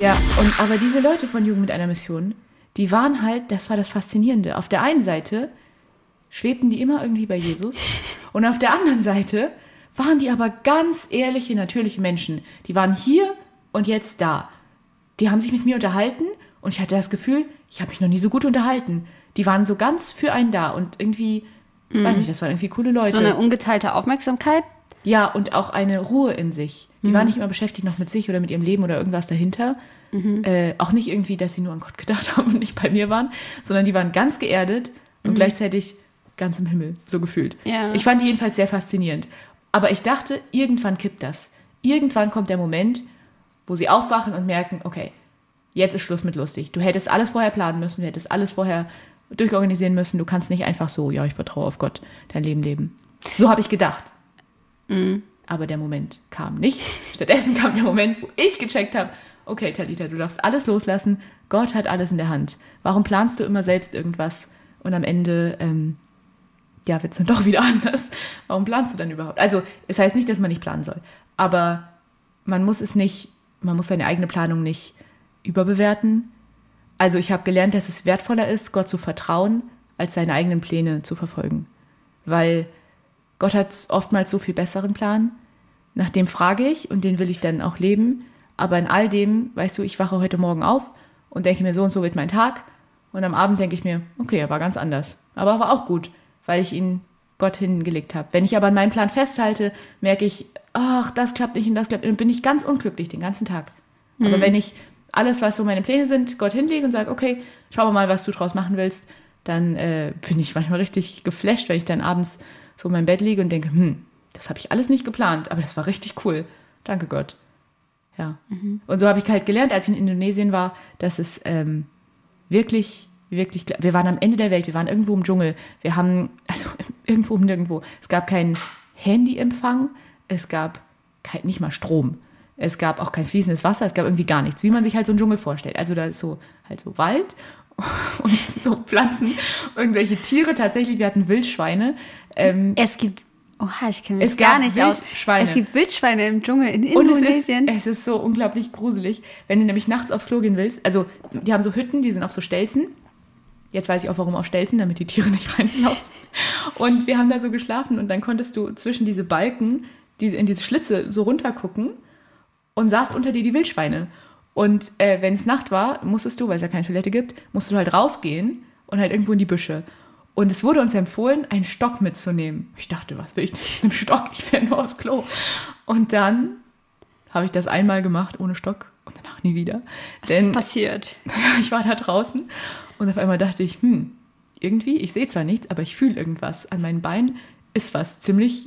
Ja, und aber diese Leute von Jugend mit einer Mission, die waren halt, das war das Faszinierende. Auf der einen Seite schwebten die immer irgendwie bei Jesus und auf der anderen Seite waren die aber ganz ehrliche, natürliche Menschen. Die waren hier und jetzt da. Die haben sich mit mir unterhalten und ich hatte das Gefühl, ich habe mich noch nie so gut unterhalten. Die waren so ganz für einen da und irgendwie, weiß nicht, das waren irgendwie coole Leute. So eine ungeteilte Aufmerksamkeit. Ja, und auch eine Ruhe in sich. Die waren nicht immer beschäftigt noch mit sich oder mit ihrem Leben oder irgendwas dahinter. Äh, auch nicht irgendwie, dass sie nur an Gott gedacht haben und nicht bei mir waren, sondern die waren ganz geerdet und gleichzeitig ganz im Himmel, so gefühlt. Ja. Ich fand die jedenfalls sehr faszinierend. Aber ich dachte, irgendwann kippt das. Irgendwann kommt der Moment, wo sie aufwachen und merken, okay, jetzt ist Schluss mit lustig. Du hättest alles vorher planen müssen, du hättest alles vorher durchorganisieren müssen. Du kannst nicht einfach so, ja, ich vertraue auf Gott, dein Leben leben. So habe ich gedacht. Aber der Moment kam nicht. Stattdessen kam der Moment, wo ich gecheckt habe, okay, Talita, du darfst alles loslassen. Gott hat alles in der Hand. Warum planst du immer selbst irgendwas und am Ende, ähm, ja, wird es dann doch wieder anders? Warum planst du dann überhaupt? Also, es heißt nicht, dass man nicht planen soll. Aber man muss es nicht, man muss seine eigene Planung nicht überbewerten. Also, ich habe gelernt, dass es wertvoller ist, Gott zu vertrauen, als seine eigenen Pläne zu verfolgen. Weil Gott hat oftmals so viel besseren Plan. Nach dem frage ich und den will ich dann auch leben. Aber in all dem, weißt du, ich wache heute Morgen auf und denke mir, so und so wird mein Tag. Und am Abend denke ich mir, okay, er war ganz anders. Aber er war auch gut, weil ich ihn Gott hingelegt habe. Wenn ich aber an meinem Plan festhalte, merke ich, ach, das klappt nicht und das klappt nicht. Und bin ich ganz unglücklich den ganzen Tag. Aber wenn ich alles, was so meine Pläne sind, Gott hinlege und sage, okay, schauen wir mal, was du draus machen willst, dann äh, bin ich manchmal richtig geflasht, weil ich dann abends so in meinem Bett liege und denke, hm, das habe ich alles nicht geplant, aber das war richtig cool. Danke Gott. Ja. Und so habe ich halt gelernt, als ich in Indonesien war, dass es ähm, wirklich, wirklich, wir waren am Ende der Welt, wir waren irgendwo im Dschungel, wir haben, also irgendwo um nirgendwo, es gab keinen Handyempfang, es gab kein, nicht mal Strom, es gab auch kein fließendes Wasser, es gab irgendwie gar nichts, wie man sich halt so einen Dschungel vorstellt. Also da ist so halt so Wald und so Pflanzen, irgendwelche Tiere, tatsächlich, wir hatten Wildschweine. Ähm, Es gibt. Oha, ich kenne mich Es gar nicht aus. Wildschweine. Es gibt Wildschweine im Dschungel in Und es ist, Indonesien. es ist so unglaublich gruselig, wenn du nämlich nachts aufs Klo gehen willst. Also, die haben so Hütten, die sind auf so Stelzen. Jetzt weiß ich auch, warum auf Stelzen, damit die Tiere nicht reinlaufen. Und wir haben da so geschlafen und dann konntest du zwischen diese Balken, die, in diese Schlitze so runtergucken und sahst unter dir die Wildschweine. Und äh, wenn es Nacht war, musstest du, weil es ja keine Toilette gibt, musst du halt rausgehen und halt irgendwo in die Büsche. Und es wurde uns empfohlen, einen Stock mitzunehmen. Ich dachte, was will ich denn mit einem Stock? Ich will nur aufs Klo. Und dann habe ich das einmal gemacht ohne Stock und danach nie wieder. Was Denn ist passiert? ich war da draußen und auf einmal dachte ich, hm, irgendwie, ich sehe zwar nichts, aber ich fühle irgendwas. An meinen Beinen ist was ziemlich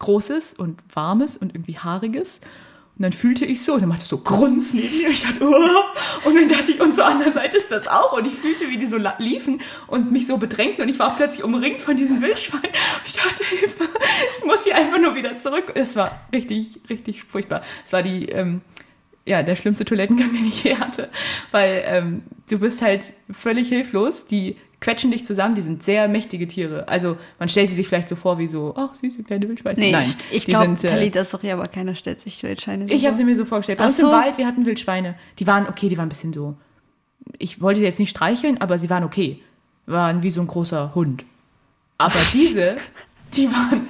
Großes und Warmes und irgendwie Haariges. Und dann fühlte ich so, und dann machte so Grunz neben mir. Ich dachte, oh. Und dann dachte ich, und zur anderen Seite ist das auch. Und ich fühlte, wie die so liefen und mich so bedrängten. Und ich war auch plötzlich umringt von diesen Wildschweinen. Und ich dachte, Hilfe, ich muss hier einfach nur wieder zurück. Es war richtig, richtig furchtbar. Es war die, ähm, ja, der schlimmste Toilettengang, den ich je hatte. Weil ähm, du bist halt völlig hilflos. Die quetschen dich zusammen, die sind sehr mächtige Tiere. Also man stellt die sich vielleicht so vor wie so, ach, süße kleine Wildschweine. Nee, Nein, ich, ich glaube, sind, äh, hier, aber keiner stellt sich Wildschweine so ich habe sie mir so vorgestellt. Bei uns so. im Wald, wir hatten Wildschweine. Die waren okay, die waren ein bisschen so. Ich wollte sie jetzt nicht streicheln, aber sie waren okay. Waren wie so ein großer Hund. Aber diese, die waren.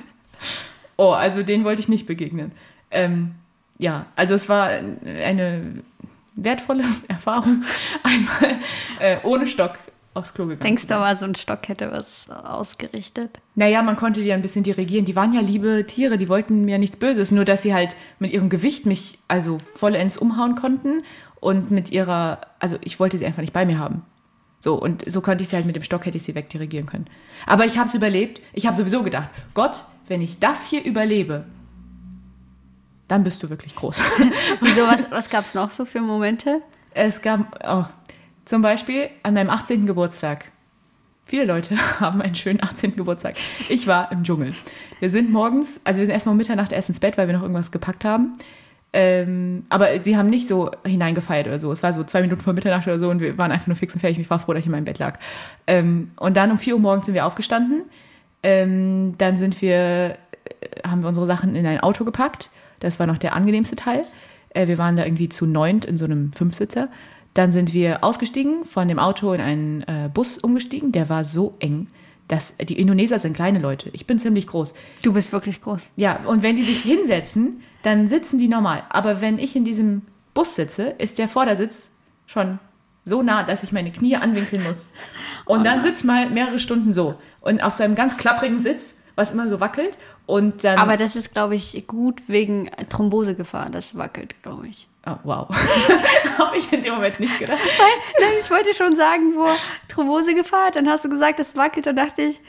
Oh, also denen wollte ich nicht begegnen. Ähm, ja, also es war eine wertvolle Erfahrung, einmal äh, ohne Stock aufs Klo gegangen. Denkst du aber, so ein Stock hätte was ausgerichtet? Naja, man konnte die ja ein bisschen dirigieren. Die waren ja liebe Tiere, die wollten mir nichts Böses, nur dass sie halt mit ihrem Gewicht mich also vollends umhauen konnten und mit ihrer, also ich wollte sie einfach nicht bei mir haben. So, und so konnte ich sie halt mit dem Stock, hätte ich sie wegdirigieren können. Aber ich habe es überlebt. Ich habe sowieso gedacht, Gott, wenn ich das hier überlebe, dann bist du wirklich groß. Wieso, was, was gab es noch so für Momente? Es gab oh, zum Beispiel an meinem 18. Geburtstag. Viele Leute haben einen schönen 18. Geburtstag. Ich war im Dschungel. Wir sind morgens, also wir sind erstmal um Mitternacht erst ins Bett, weil wir noch irgendwas gepackt haben. Ähm, aber sie haben nicht so hineingefeiert oder so. Es war so zwei Minuten vor Mitternacht oder so und wir waren einfach nur fix und fertig. Ich war froh, dass ich in meinem Bett lag. Ähm, und dann um 4 Uhr morgens sind wir aufgestanden. Ähm, dann sind wir, äh, haben wir unsere Sachen in ein Auto gepackt. Das war noch der angenehmste Teil. Äh, wir waren da irgendwie zu neunt in so einem Fünfsitzer. Dann sind wir ausgestiegen, von dem Auto in einen äh, Bus umgestiegen. Der war so eng, dass die Indoneser sind kleine Leute. Ich bin ziemlich groß. Du bist wirklich groß. Ja, und wenn die sich hinsetzen, dann sitzen die normal. Aber wenn ich in diesem Bus sitze, ist der Vordersitz schon so nah, dass ich meine Knie anwinkeln muss. Und dann sitzt mal mehrere Stunden so. Und auf so einem ganz klapprigen Sitz, was immer so wackelt. Und dann. Aber das ist, glaube ich, gut wegen Thrombosegefahr. Das wackelt, glaube ich. Oh, wow. Habe ich in dem Moment nicht gedacht. Weil, nein, ich wollte schon sagen, wo Thrombosegefahr, dann hast du gesagt, das wackelt, dann dachte ich,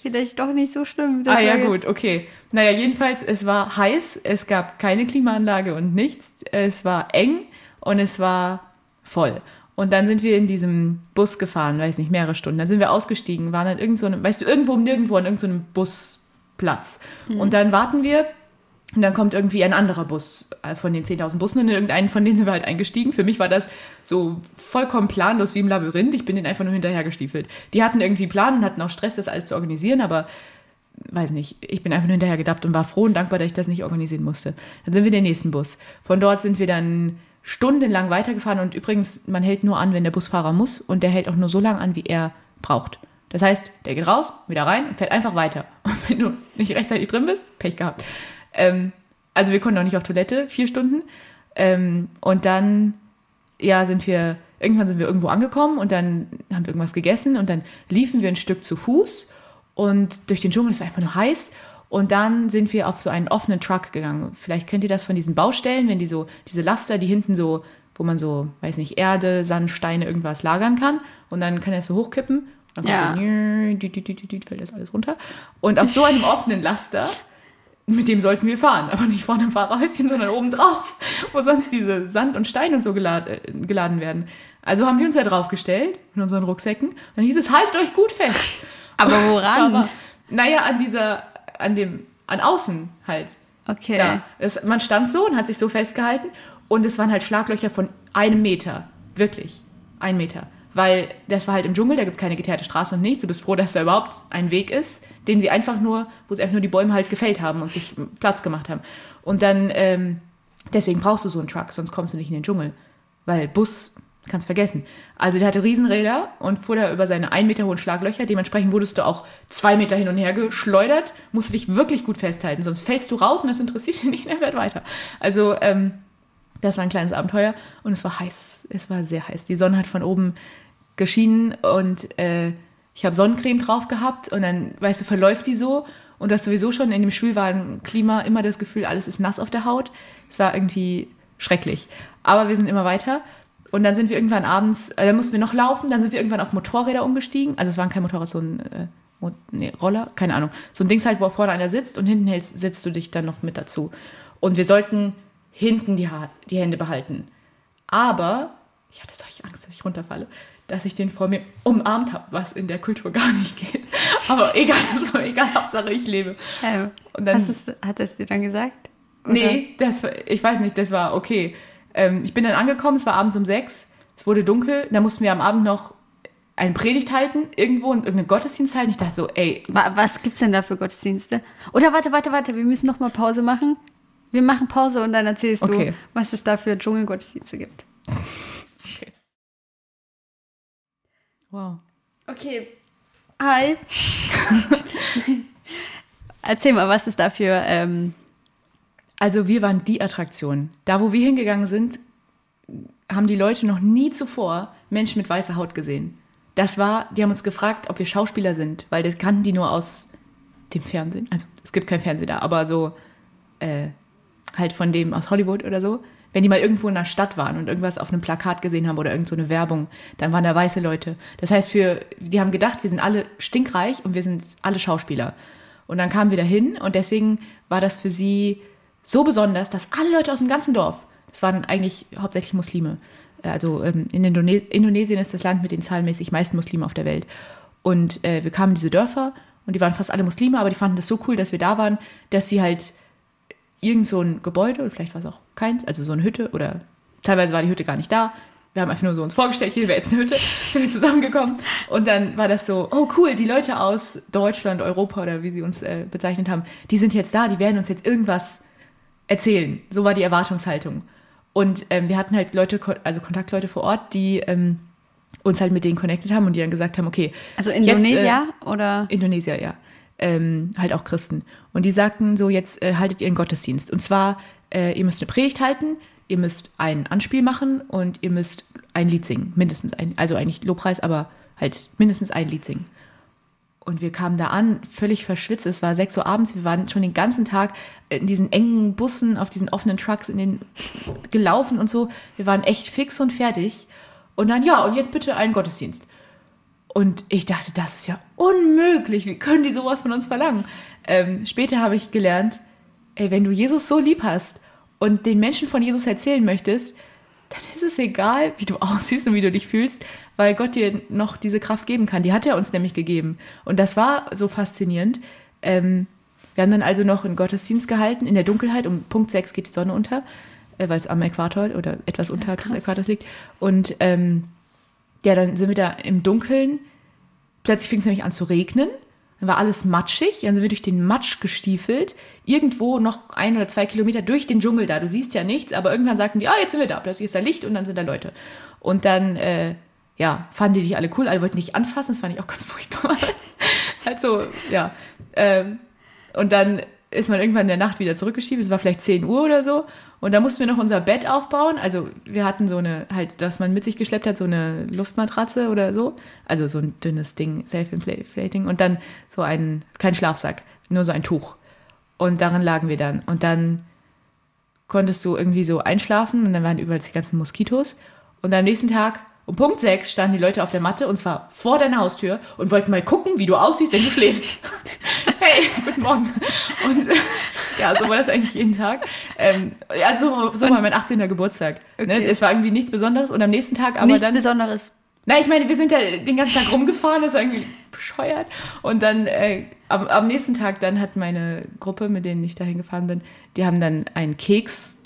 vielleicht doch nicht so schlimm. Ah ja, gut, okay. Naja, jedenfalls, es war heiß, es gab keine Klimaanlage und nichts. Es war eng und es war voll. Und dann sind wir in diesem Bus gefahren, weiß nicht, mehrere Stunden. Dann sind wir ausgestiegen, waren an irgend so einem, weißt du, irgendwo nirgendwo an irgendeinem Busplatz. Und dann warten wir und dann kommt irgendwie ein anderer Bus äh, von den 10.000 Bussen und in irgendeinen von denen sind wir halt eingestiegen. Für mich war das so vollkommen planlos wie im Labyrinth. Ich bin denen einfach nur hinterhergestiefelt. Die hatten irgendwie Plan und hatten auch Stress, das alles zu organisieren, aber weiß nicht, ich bin einfach nur hinterher gedappt und war froh und dankbar, dass ich das nicht organisieren musste. Dann sind wir in den nächsten Bus. Von dort sind wir dann stundenlang weitergefahren und übrigens, man hält nur an, wenn der Busfahrer muss und der hält auch nur so lange an, wie er braucht. Das heißt, der geht raus, wieder rein und fährt einfach weiter. Und wenn du nicht rechtzeitig drin bist, Pech gehabt. Ähm, also wir konnten auch nicht auf Toilette, vier Stunden. Ähm, und dann, ja, sind wir, irgendwann sind wir irgendwo angekommen und dann haben wir irgendwas gegessen und dann liefen wir ein Stück zu Fuß und durch den Dschungel, es war einfach nur heiß. Und dann sind wir auf so einen offenen Truck gegangen. Vielleicht kennt ihr das von diesen Baustellen, wenn die so, diese Laster, die hinten so, wo man so, weiß nicht, Erde, Sand, Steine, irgendwas lagern kann. Und dann kann er es so hochkippen. Dann kommt Ja. so, fällt das alles runter. Und auf so einem offenen Laster, mit dem sollten wir fahren. Aber nicht vorne im Fahrerhäuschen, sondern oben drauf, wo sonst diese Sand und Steine und so geladen, äh, geladen werden. Also haben wir uns da draufgestellt, in unseren Rucksäcken. Und dann hieß es, haltet euch gut fest. Aber woran? aber- naja, an dieser, an dem, an außen halt. Okay. Da. Es, man stand so und hat sich so festgehalten und es waren halt Schlaglöcher von einem Meter. Wirklich. Ein Meter. Weil das war halt im Dschungel, da gibt es keine geteerte Straße und nichts. Du bist froh, dass da überhaupt ein Weg ist, den sie einfach nur, wo sie einfach nur die Bäume halt gefällt haben und sich Platz gemacht haben. Und dann, ähm, deswegen brauchst du so einen Truck, sonst kommst du nicht in den Dschungel. Weil Bus, kannst vergessen. Also der hatte Riesenräder und fuhr da über seine ein Meter hohen Schlaglöcher. Dementsprechend wurdest du auch zwei Meter hin und her geschleudert. Musst du dich wirklich gut festhalten, sonst fällst du raus und das interessiert dich nicht er fährt weiter. Also ähm, das war ein kleines Abenteuer und es war heiß. Es war sehr heiß. Die Sonne hat von oben geschienen und äh, ich habe Sonnencreme drauf gehabt und dann, weißt du, verläuft die so und du hast sowieso schon in dem schwülwarmen Klima immer das Gefühl, alles ist nass auf der Haut. Es war irgendwie schrecklich. Aber wir sind immer weiter und dann sind wir irgendwann abends, äh, dann mussten wir noch laufen, dann sind wir irgendwann auf Motorräder umgestiegen. Also es waren kein Motorrad, so ein äh, Mo- nee, Roller, keine Ahnung. So ein Dings halt, wo vorne einer sitzt und hinten hältst, setzt du dich dann noch mit dazu. Und wir sollten hinten die, ha die Hände behalten. Aber ich hatte solche Angst, dass ich runterfalle, dass ich den vor mir umarmt habe, was in der Kultur gar nicht geht. Aber egal, das war egal, Hauptsache ich lebe. Und dann- du's- hat er es dir dann gesagt? Oder? Nee, das, war- ich weiß nicht, das war okay. Ähm, ich bin dann angekommen, es war abends um sechs, es wurde dunkel, da mussten wir am Abend noch eine Predigt halten, irgendwo und irgendeinen Gottesdienst halten. Ich dachte so, ey, Wa- Was gibt's denn da für Gottesdienste? Oder warte, warte, warte, wir müssen noch mal Pause machen. Wir machen Pause und dann erzählst Okay. du, was es da für Dschungelgottesdienste gibt. Wow. Okay. Hi. Erzähl mal, was ist da für. Ähm, Also wir waren die Attraktion. Da, wo wir hingegangen sind, haben die Leute noch nie zuvor Menschen mit weißer Haut gesehen. Das war, die haben uns gefragt, ob wir Schauspieler sind, weil das kannten die nur aus dem Fernsehen. Also es gibt kein Fernsehen da, aber so äh, halt von dem aus Hollywood oder so. Wenn die mal irgendwo in einer Stadt waren und irgendwas auf einem Plakat gesehen haben oder irgend so Werbung, dann waren da weiße Leute. Das heißt, für, die haben gedacht, wir sind alle stinkreich und wir sind alle Schauspieler. Und dann kamen wir dahin und deswegen war das für sie so besonders, dass alle Leute aus dem ganzen Dorf, das waren eigentlich hauptsächlich Muslime, also ähm, in Indone Indonesien ist das Land mit den zahlenmäßig meisten Muslimen auf der Welt. Und äh, wir kamen in diese Dörfer und die waren fast alle Muslime, aber die fanden das so cool, dass wir da waren, dass sie halt irgend so ein Gebäude, oder vielleicht war es auch keins, also so eine Hütte oder teilweise war die Hütte gar nicht da. Wir haben einfach nur so uns vorgestellt, hier wäre jetzt eine Hütte, sind wir zusammengekommen. Und dann war das so, oh cool, die Leute aus Deutschland, Europa oder wie sie uns äh, bezeichnet haben, die sind jetzt da, die werden uns jetzt irgendwas erzählen. So war die Erwartungshaltung. Und ähm, wir hatten halt Leute, also Kontaktleute vor Ort, die ähm, uns halt mit denen connected haben und die dann gesagt haben, okay. Also Indonesia jetzt, äh, oder? Indonesia, ja. Ähm, halt auch Christen. Und die sagten so, jetzt äh, haltet ihr einen Gottesdienst. Und zwar, äh, ihr müsst eine Predigt halten, ihr müsst ein Anspiel machen und ihr müsst ein Lied singen. Mindestens ein, also eigentlich Lobpreis, aber halt mindestens ein Lied singen. Und wir kamen da an, völlig verschwitzt. Es war 6 Uhr abends. Wir waren schon den ganzen Tag in diesen engen Bussen, auf diesen offenen Trucks in den gelaufen und so. Wir waren echt fix und fertig. Und dann, ja, und jetzt bitte einen Gottesdienst. Und ich dachte, das ist ja unmöglich. Wie können die sowas von uns verlangen? Ähm, später habe ich gelernt, ey, wenn du Jesus so lieb hast und den Menschen von Jesus erzählen möchtest, dann ist es egal, wie du aussiehst und wie du dich fühlst, weil Gott dir noch diese Kraft geben kann. Die hat er uns nämlich gegeben. Und das war so faszinierend. Ähm, wir haben dann also noch einen Gottesdienst gehalten in der Dunkelheit. Um Punkt 6 geht die Sonne unter, äh, weil es am Äquator oder etwas unterhalb ja, des Äquators liegt. Und ähm, ja, dann sind wir da im Dunkeln. Plötzlich fing es nämlich an zu regnen. Dann war alles matschig, dann sind wir durch den Matsch gestiefelt, irgendwo noch ein oder zwei Kilometer durch den Dschungel da. Du siehst ja nichts, aber irgendwann sagten die, ah, jetzt sind wir da. Plötzlich ist da Licht und dann sind da Leute. Und dann, äh, ja, fanden die dich alle cool, alle wollten dich anfassen, das fand ich auch ganz furchtbar. also, ja. Ähm, und dann ist man irgendwann in der Nacht wieder zurückgeschieben. Es war vielleicht 10 Uhr oder so. Und da mussten wir noch unser Bett aufbauen. Also wir hatten so eine, halt, dass man mit sich geschleppt hat, so eine Luftmatratze oder so. Also so ein dünnes Ding, self-inflating. Und dann so ein, kein Schlafsack, nur so ein Tuch. Und darin lagen wir dann. Und dann konntest du irgendwie so einschlafen und dann waren überall die ganzen Moskitos. Und am nächsten Tag um Punkt 6 standen die Leute auf der Matte und zwar vor deiner Haustür und wollten mal gucken, wie du aussiehst, wenn du schläfst. hey, guten Morgen. Und ja, so war das eigentlich jeden Tag. Ähm, also so, so war mein 18. Geburtstag. Ne? Okay. Ne? Es war irgendwie nichts Besonderes und am nächsten Tag aber nichts dann... Nichts Besonderes. Na, ich meine, wir sind ja den ganzen Tag rumgefahren, das war irgendwie bescheuert. Und dann äh, am, am nächsten Tag dann hat meine Gruppe, mit denen ich dahin gefahren bin, die haben dann einen Keks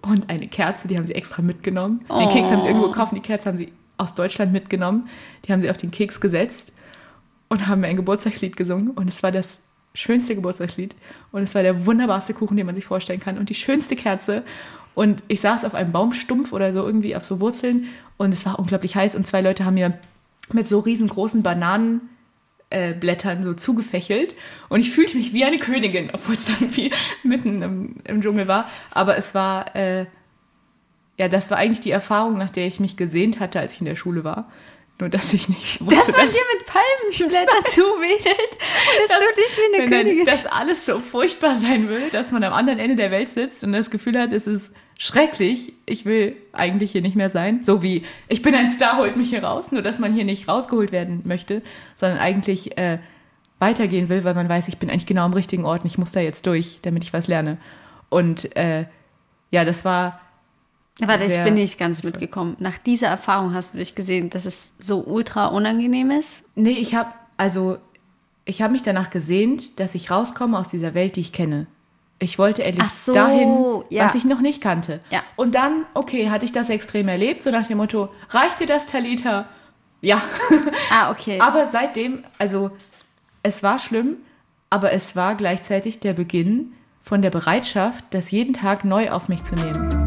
und eine Kerze, die haben sie extra mitgenommen. Den Keks haben sie irgendwo oh. gekauft, die Kerze haben sie aus Deutschland mitgenommen. Die haben sie auf den Keks gesetzt und haben mir ein Geburtstagslied gesungen. Und es war das schönste Geburtstagslied. Und es war der wunderbarste Kuchen, den man sich vorstellen kann. Und die schönste Kerze. Und ich saß auf einem Baumstumpf oder so irgendwie auf so Wurzeln. Und es war unglaublich heiß. Und zwei Leute haben mir mit so riesengroßen Bananen äh, so zugefächelt und ich fühlte mich wie eine Königin, obwohl es dann irgendwie mitten im, im, Dschungel war. Aber es war, äh, ja, das war eigentlich die Erfahrung, nach der ich mich gesehnt hatte, als ich in der Schule war. Nur, dass ich nicht wusste, dass man dass, dir mit Palmenblättern zuwedelt und dass du dich wie eine Königin... Dass alles so furchtbar sein will, dass man am anderen Ende der Welt sitzt und das Gefühl hat, es ist schrecklich. Ich will eigentlich hier nicht mehr sein. So wie, ich bin ein Star, holt mich hier raus. Nur, dass man hier nicht rausgeholt werden möchte, sondern eigentlich äh, weitergehen will, weil man weiß, ich bin eigentlich genau am richtigen Ort und ich muss da jetzt durch, damit ich was lerne. Und äh, ja, das war. Warte, ich bin nicht ganz mitgekommen. Nach dieser Erfahrung hast du dich gesehen, dass es so ultra unangenehm ist? Nee, ich habe, also, ich habe mich danach gesehnt, dass ich rauskomme aus dieser Welt, die ich kenne. Ich wollte endlich so, dahin, ja. was ich noch nicht kannte. Ja. Und dann, okay, hatte ich das extrem erlebt, so nach dem Motto, reicht dir das, Talita? Ja. Ah, okay. aber seitdem, also es war schlimm, aber es war gleichzeitig der Beginn von der Bereitschaft, das jeden Tag neu auf mich zu nehmen.